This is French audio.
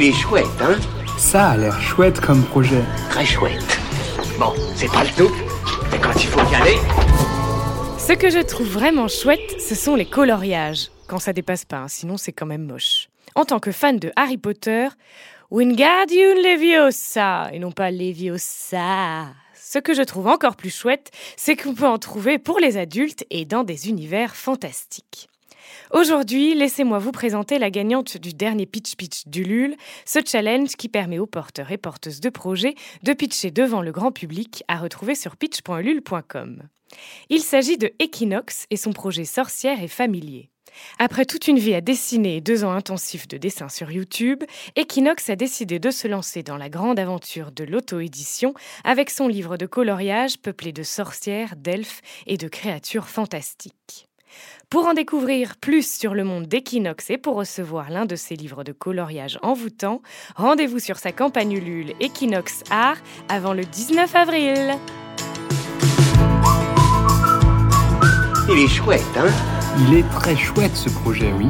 Il est chouette, hein Ça a l'air chouette comme projet. Très chouette. Bon, c'est pas le tout, mais quand il faut y aller... Ce que je trouve vraiment chouette, ce sont les coloriages. Quand ça dépasse pas, hein, sinon c'est quand même moche. En tant que fan de Harry Potter, Wingardium Leviosa, et non pas Leviosa. Ce que je trouve encore plus chouette, c'est qu'on peut en trouver pour les adultes et dans des univers fantastiques. Aujourd'hui, laissez-moi vous présenter la gagnante du dernier Pitch Pitch du LUL, ce challenge qui permet aux porteurs et porteuses de projets de pitcher devant le grand public à retrouver sur pitch.lul.com. Il s'agit de Equinox et son projet Sorcière et Familier. Après toute une vie à dessiner et deux ans intensifs de dessin sur YouTube, Equinox a décidé de se lancer dans la grande aventure de l'auto-édition avec son livre de coloriage peuplé de sorcières, d'elfes et de créatures fantastiques. Pour en découvrir plus sur le monde d'Equinox et pour recevoir l'un de ses livres de coloriage envoûtant, rendez-vous sur sa campagne Ulule Equinox Art avant le 19 avril. Il est chouette, hein? Il est très chouette ce projet, oui.